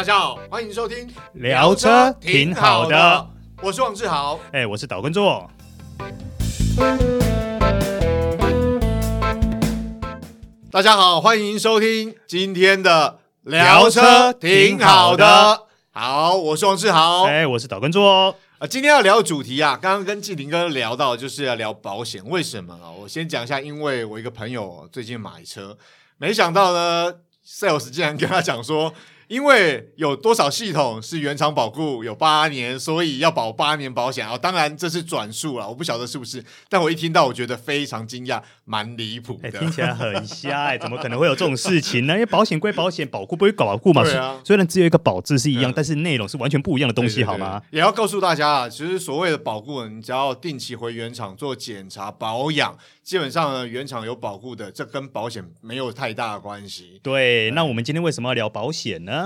大家好，欢迎收听聊车挺好的，我是王志豪，哎，我是岛根座。大家好，欢迎收听今天的聊车挺好的。好，我是王志豪，哎，我是岛根座。啊，今天要聊的主题啊，刚刚跟纪婷哥聊到，就是要聊保险。为什么啊？我先讲一下，因为我一个朋友最近买车，没想到呢，sales 竟然跟他讲说。因为有多少系统是原厂保固有八年，所以要保八年保险啊！当然这是转述了，我不晓得是不是，但我一听到我觉得非常惊讶，蛮离谱的。欸，听起来很瞎哎，怎么可能会有这种事情呢？因为保险归保险，保固不归保固嘛。对啊，虽然只有一个保字是一样，但是内容是完全不一样的东西，好吗？也要告诉大家啊，其实所谓的保固，你只要定期回原厂做检查保养。基本上呢，原厂有保固的，这跟保险没有太大的关系。对，那我们今天为什么要聊保险呢？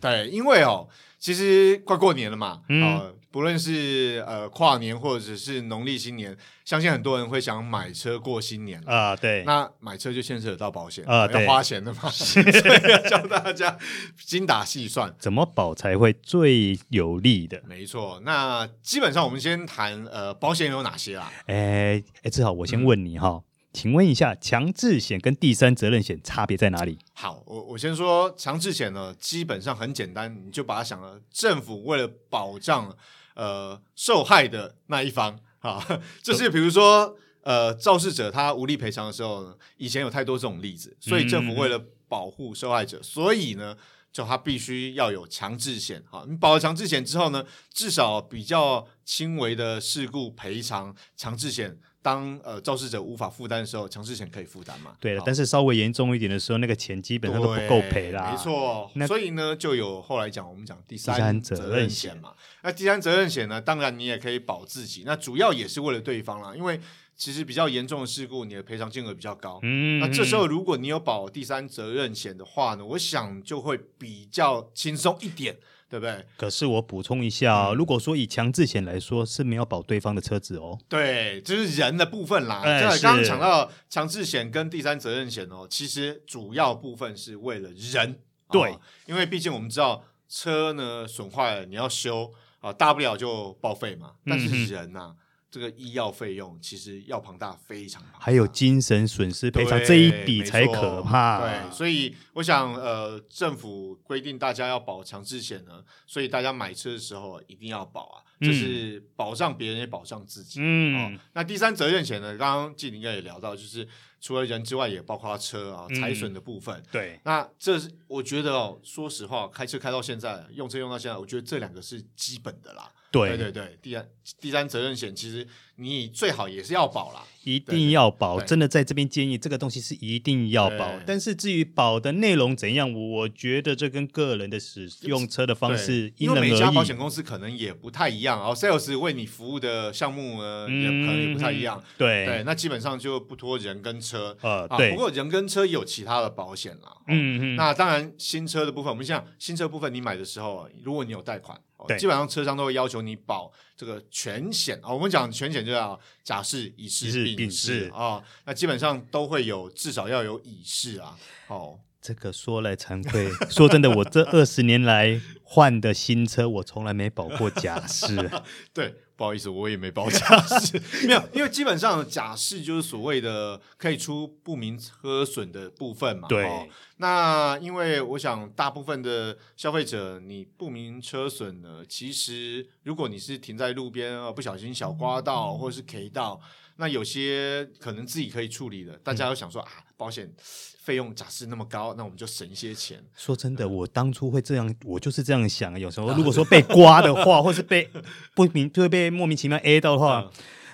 对，因为哦，其实快过年了嘛，嗯，呃、不论是呃跨年或者是农历新年，相信很多人会想买车过新年啊。对，那买车就牵扯到保险啊，要花钱的嘛，所以要教大家精打细算，怎么保才会最有利的。没错，那基本上我们先谈呃保险有哪些啦？哎哎，志豪，我先问你哈。嗯请问一下，强制险跟第三责任险差别在哪里？好，我我先说强制险呢，基本上很简单，你就把它想了，政府为了保障呃受害的那一方 啊，就是比如说呃肇事者他无力赔偿的时候呢，以前有太多这种例子，所以政府为了保护受害者，所以呢，就他必须要有强制险。哈，你保了强制险之后呢，至少比较轻微的事故赔偿，强制险。当呃肇事者无法负担的时候，强制险可以负担嘛？对了，但是稍微严重一点的时候，那个钱基本上都不够赔啦。没错，所以呢，就有后来讲我们讲第三责任险嘛。那第三责任险呢，当然你也可以保自己，那主要也是为了对方啦，因为其实比较严重的事故，你的赔偿金额比较高。嗯，那这时候如果你有保第三责任险的话呢，我想就会比较轻松一点。对不对？可是我补充一下哦，如果说以强制险来说，是没有保对方的车子哦。对，就是人的部分啦。对，刚刚讲到强制险跟第三责任险哦，其实主要部分是为了人。对，哦、因为毕竟我们知道车呢损坏了，你要修啊，大不了就报废嘛。但是人呐、啊。嗯这个医药费用其实要庞大，非常庞大，还有精神损失赔偿这一笔才可怕。对，所以我想，呃，政府规定大家要保强制险呢，所以大家买车的时候一定要保啊，就、嗯、是保障别人也保障自己。嗯、哦，那第三责任险呢？刚刚纪林哥也聊到，就是除了人之外，也包括车啊、财损的部分。嗯、对，那这是我觉得哦，说实话，开车开到现在，用车用到现在，我觉得这两个是基本的啦。对对对，第三第三责任险其实你最好也是要保啦，一定要保。真的在这边建议，这个东西是一定要保。但是至于保的内容怎样，我觉得这跟个人的使用车的方式因人而异。因为每家保险公司可能也不太一样，然后 sales 为你服务的项目呢，也可能也不太一样。对对，那基本上就不拖人跟车。呃，对。不过人跟车也有其他的保险啦。嗯嗯。那当然，新车的部分，我们像新车部分，你买的时候，如果你有贷款。对，基本上车商都会要求你保这个全险啊。我们讲全险就要假释、乙式、丙式啊。那基本上都会有至少要有乙式啊。哦，这个说来惭愧，说真的，我这二十年来换的新车，我从来没保过假释。对。不好意思，我也没保假释，没有，因为基本上假释就是所谓的可以出不明车损的部分嘛。对。哦，那因为我想大部分的消费者，你不明车损呢，其实如果你是停在路边啊不小心小刮到或者是 K 到，那有些可能自己可以处理的，大家都想说啊，保险。费用假设那么高，那我们就省一些钱。说真的，我当初会这样，我就是这样想。有时候 如果说被刮的话，或是被不明就会被莫名其妙 A 到的话，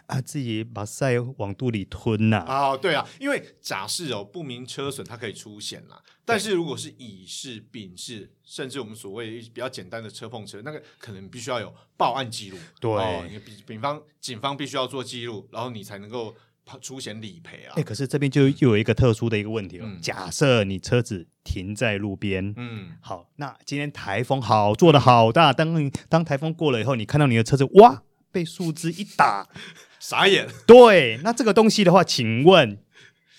啊，自己把塞往肚里吞呐。啊，对啊，因为假设哦，不明车损它可以出险啦。但是如果是乙式、丙式，甚至我们所谓比较简单的车碰车，那个可能必须要有报案记录。对，哦，比比方警方必须要做记录，然后你才能够。出险理赔啊！哎、欸，可是这边就又有一个特殊的一个问题了。嗯、假设你车子停在路边，嗯，好，那今天台风好，做的好大。当当台风过了以后，你看到你的车子哇，被树枝一打，傻眼。对，那这个东西的话，请问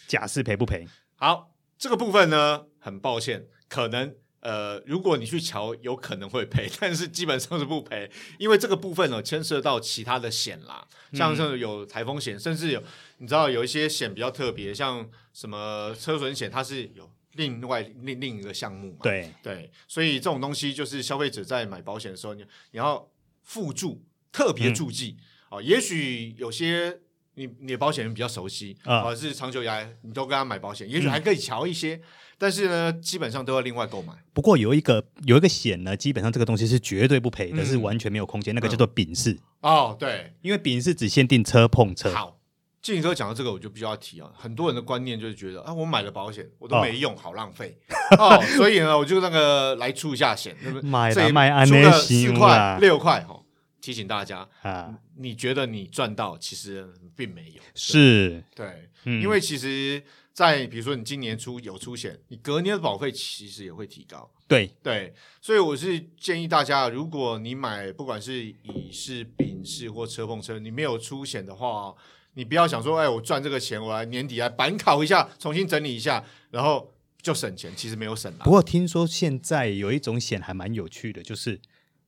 假释赔不赔？好，这个部分呢，很抱歉，可能。呃，如果你去瞧，有可能会赔，但是基本上是不赔，因为这个部分呢牵涉到其他的险啦，像是有台风险，甚至有你知道有一些险比较特别，像什么车损险，它是有另外另另一个项目嘛。对对，所以这种东西就是消费者在买保险的时候，你你要附注特别注记啊、嗯哦，也许有些。你你的保险人比较熟悉啊，是长久以来你都跟他买保险，也许还可以瞧一些，嗯，但是呢，基本上都要另外购买。不过有一个有一个险呢，基本上这个东西是绝对不赔的，嗯，是完全没有空间，那个叫做丙式哦，对，因为丙式只限定车碰车。好，静哥讲到这个，我就必须要提啊，很多人的观念就是觉得啊，我买了保险我都没用，哦，好浪费哦，所以呢，我就那个来出一下险，对不对？买了买安内四块六块哈。提醒大家啊，你觉得你赚到，其实并没有。是，对，嗯，因为其实，在比如说你今年初有出险，你隔年的保费其实也会提高。对对，所以我是建议大家，如果你买不管是乙式、丙式或车碰车，你没有出险的话，你不要想说，哎，我赚这个钱，我来年底来板考一下，重新整理一下，然后就省钱，其实没有省。不过听说现在有一种险还蛮有趣的，就是。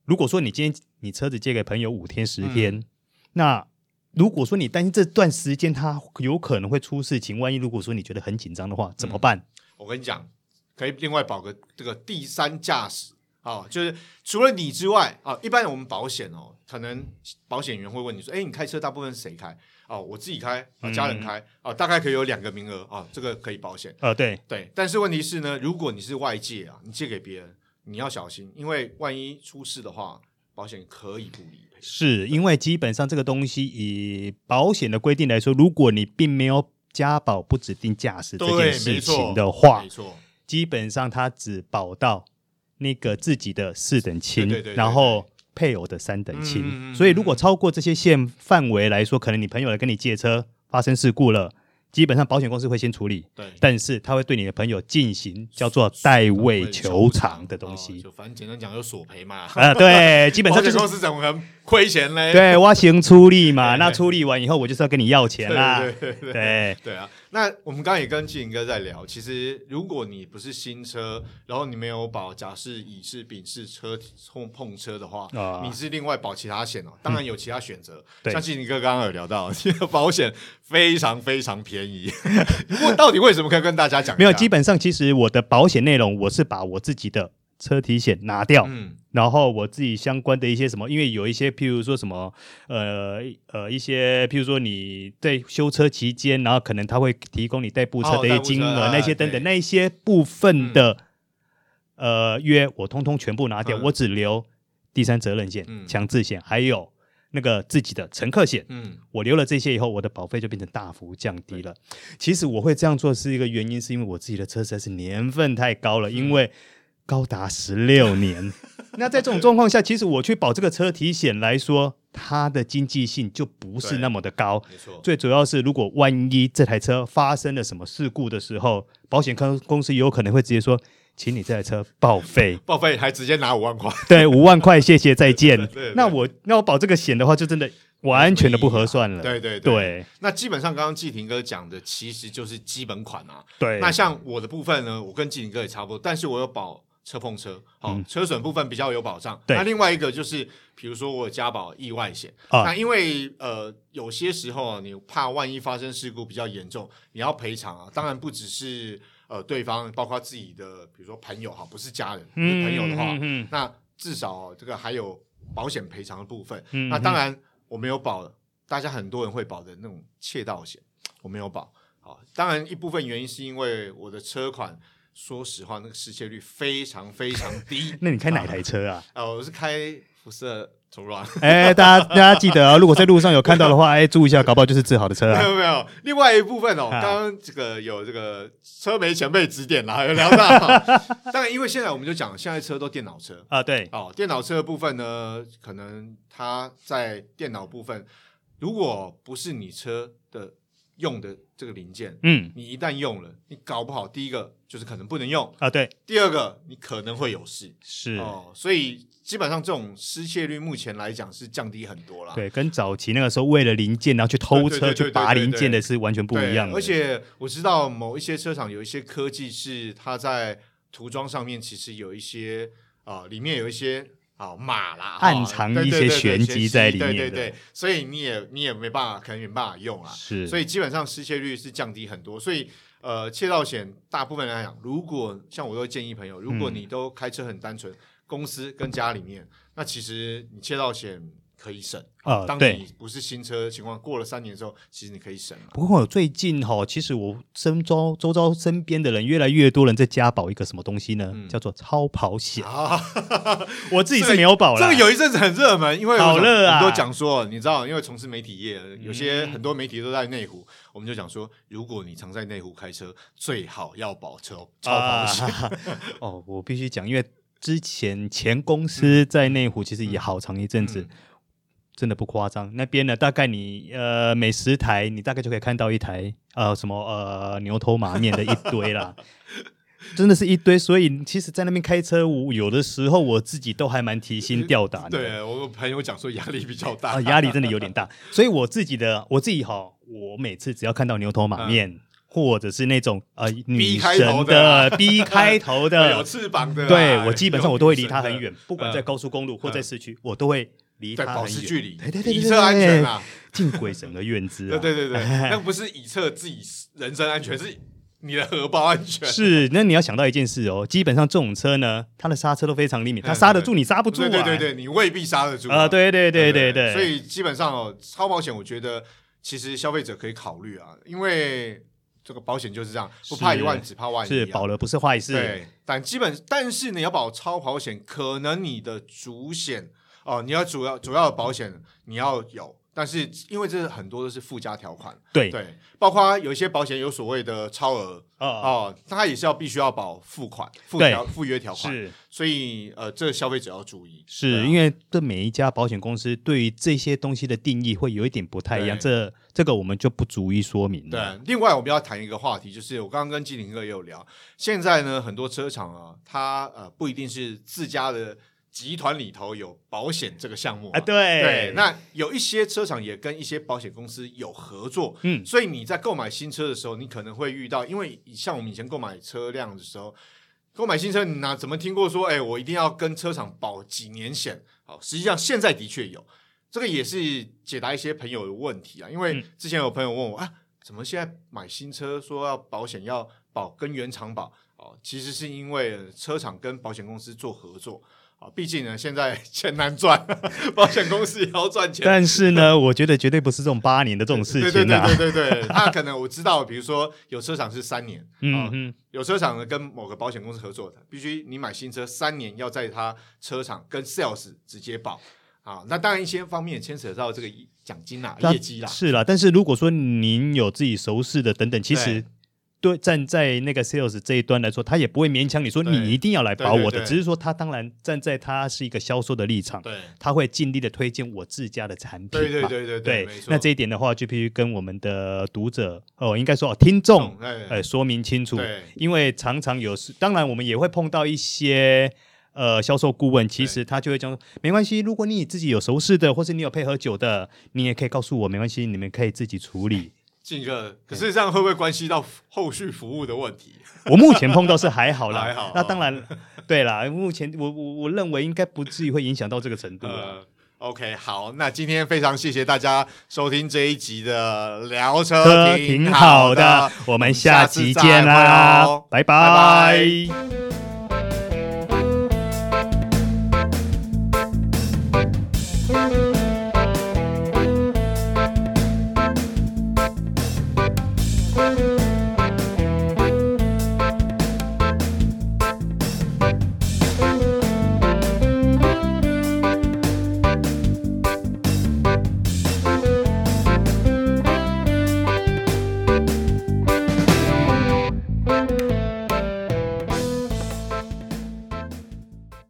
如果说你今天你车子借给朋友五天十天，嗯，那如果说你担心这段时间他有可能会出事情，万一如果说你觉得很紧张的话，怎么办？嗯，我跟你讲，可以另外保个这个第三驾驶啊，就是除了你之外啊，一般我们保险哦，可能保险员会问你说，哎，你开车大部分谁开？哦，我自己开啊，家人开啊，大概可以有两个名额啊，这个可以保险啊，对对，但是问题是呢，如果你是外借啊，你借给别人。你要小心，因为万一出事的话，保险可以不理赔。是因为基本上这个东西以保险的规定来说，如果你并没有加保不指定驾驶这件事情的话，没错，基本上它只保到那个自己的四等亲，然后配偶的三等亲。嗯，所以如果超过这些线范围来说，可能你朋友来跟你借车发生事故了。基本上保险公司会先处理，对，但是他会对你的朋友进行叫做代位求偿的东西，哦、就反正简单讲，就索赔嘛。啊、呃，对，基本上、就是、保险公司怎么可能亏钱嘞？对，我先出力嘛，那出力完以后，我就是要跟你要钱啦。对对对，对，对啊。那我们刚刚也跟季林哥在聊，其实如果你不是新车，然后你没有保，甲式、乙式、丙式车碰碰车的话，啊，你是另外保其他险哦。当然有其他选择，嗯、像季林哥刚刚有聊到，这个保险非常非常便宜。不过到底为什么可以跟大家讲？没有，基本上其实我的保险内容，我是把我自己的。车体险拿掉，嗯，然后我自己相关的一些什么，因为有一些，譬如说什么，呃呃，一些譬如说你在修车期间，然后可能他会提供你代步车的一些金额，哦、那些等等，那一些部分的，嗯、呃约，我通通全部拿掉，嗯、我只留第三责任险、嗯、强制险，还有那个自己的乘客险，嗯，我留了这些以后，我的保费就变成大幅降低了。其实我会这样做是一个原因，是因为我自己的车实在是年份太高了，嗯、因为。高达十六年，那在这种状况下，其实我去保这个车体险来说，它的经济性就不是那么的高。没错，最主要是如果万一这台车发生了什么事故的时候，保险公公司有可能会直接说，请你这台车报废，报废还直接拿五万块。对，五万块，谢谢，再见。那我那我保这个险的话，就真的完全的不合算了。对对对，对。那基本上刚刚季廷哥讲的其实就是基本款啊。对。那像我的部分呢，我跟季廷哥也差不多，但是我有保。车碰车，好、嗯，车损部分比较有保障。那另外一个就是，比如说我有加保意外险，啊，那因为呃有些时候啊，你怕万一发生事故比较严重，你要赔偿啊。当然不只是呃对方，包括自己的，比如说朋友哈，不是家人，嗯、朋友的话，嗯、那至少这个还有保险赔偿的部分。嗯、那当然我没有保，大家很多人会保的那种窃盗险，我没有保。好，当然一部分原因是因为我的车款。说实话，那个失窃率非常非常低。那你开哪台车啊？啊，我是开福斯途观。哎，大家大家记得啊，如果在路上有看到的话，哎，注意一下，搞不好就是志豪的车啊。没有没有，另外一部分哦，刚刚这个有这个车媒前辈指点啦，有聊到。当然，因为现在我们就讲，现在车都电脑车啊，对哦，电脑车的部分呢，可能它在电脑部分，如果不是你车的。用的这个零件，嗯，你一旦用了，你搞不好，第一个就是可能不能用啊，对，第二个你可能会有事，是。哦，所以基本上这种失窃率目前来讲是降低很多了，对，跟早期那个时候为了零件然后去偷车去拔零件的是完全不一样的，而且我知道某一些车厂有一些科技是它在涂装上面其实有一些啊、呃，里面有一些。好马啦，暗藏一些玄机在里面，对对对，所以你也你也没办法，可能没办法用啊。是，所以基本上失窃率是降低很多。所以呃，窃盗险大部分来讲，如果像我都会建议朋友，如果你都开车很单纯，嗯、公司跟家里面，那其实你窃盗险。可以省啊！当你不是新车的情况，过了三年之后，其实你可以省。不过最近哈，其实我身周周遭身边的人越来越多人在加保一个什么东西呢？嗯、叫做超跑险啊！我自己是没有保了。这个有一阵子很热门，因为好热啊！很多讲说，你知道，因为从事媒体业，有些很多媒体都在内湖，嗯、我们就讲说，如果你常在内湖开车，最好要保车超跑险。啊、哦，我必须讲，因为之前前公司在内湖其实也好长一阵子。嗯嗯真的不夸张，那边呢，大概你呃每十台，你大概就可以看到一台呃什么呃牛头马面的一堆啦，真的是一堆。所以其实，在那边开车，我有的时候我自己都还蛮提心吊胆的。对，我朋友讲说压力比较大，呃、压力真的有点大。所以我自己的我自己哈，我每次只要看到牛头马面，嗯、或者是那种呃女神的 B 开头的 有翅膀的，对我基本上我都会离他很远，不管在高速公路或在市区，我都会。离他保持距离，对对对，以策安全啊！敬鬼神的愿之啊！对对对对，那不是以策自己人身安全，是你的荷包安全。是，那你要想到一件事哦，基本上这种车呢，它的刹车都非常灵敏，它刹得住你刹不住啊！对对对，你未必刹得住啊！对对对对对，所以基本上哦，超保险我觉得其实消费者可以考虑啊，因为这个保险就是这样，不怕一万只怕万一，是保了不是坏事。对，但基本但是你要保超保险，可能你的主险。哦，你要主要主要的保险你要有，但是因为这很多都是附加条款，对对，包括有一些保险有所谓的超额哦，哦，它也是要必须要保付款附条附约条款，是，所以呃，这个消费者要注意，是因为这每一家保险公司对于这些东西的定义会有一点不太一样，这这个我们就不逐一说明了。对，另外我们要谈一个话题，就是我刚刚跟基林哥也有聊，现在呢很多车厂啊，它呃不一定是自家的。集团里头有保险这个项目啊，对对，那有一些车厂也跟一些保险公司有合作，嗯，所以你在购买新车的时候，你可能会遇到，因为像我们以前购买车辆的时候，购买新车，你哪怎么听过说，哎，我一定要跟车厂保几年险？好，实际上现在的确有，这个也是解答一些朋友的问题啊，因为之前有朋友问我啊，怎么现在买新车说要保险要保跟原厂保？哦，其实是因为车厂跟保险公司做合作。啊，毕竟呢，现在钱难赚，保险公司也要赚钱。但是呢，我觉得绝对不是这种八年的这种事情啊。对对对对对，他可能我知道，比如说有车厂是三年，嗯嗯，有车厂呢跟某个保险公司合作的，必须你买新车三年要在他车厂跟 sales 直接保啊。那当然一些方面牵扯到这个奖金啦、业绩啦。是啦，但是如果说您有自己熟识的等等，其实。对，站在那个 sales 这一端来说，他也不会勉强你说你一定要来保我的，只是说他当然站在他是一个销售的立场，对，他会尽力的推荐我自家的产品。对对对对对，对，那这一点的话，就必须跟我们的读者哦，应该说听众，呃，说明清楚。因为常常有时，当然我们也会碰到一些呃销售顾问，其实他就会讲，没关系，如果你自己有熟识的，或是你有配合酒的，你也可以告诉我，没关系，你们可以自己处理。这个可是这样会不会关系到后续服务的问题？我目前碰到是还好啦，还好。那当然，哦、对啦，目前我我我认为应该不至于会影响到这个程度。呃、OK，好，那今天非常谢谢大家收听这一集的聊车挺好的，好的，我们下集见啦，拜拜。拜拜。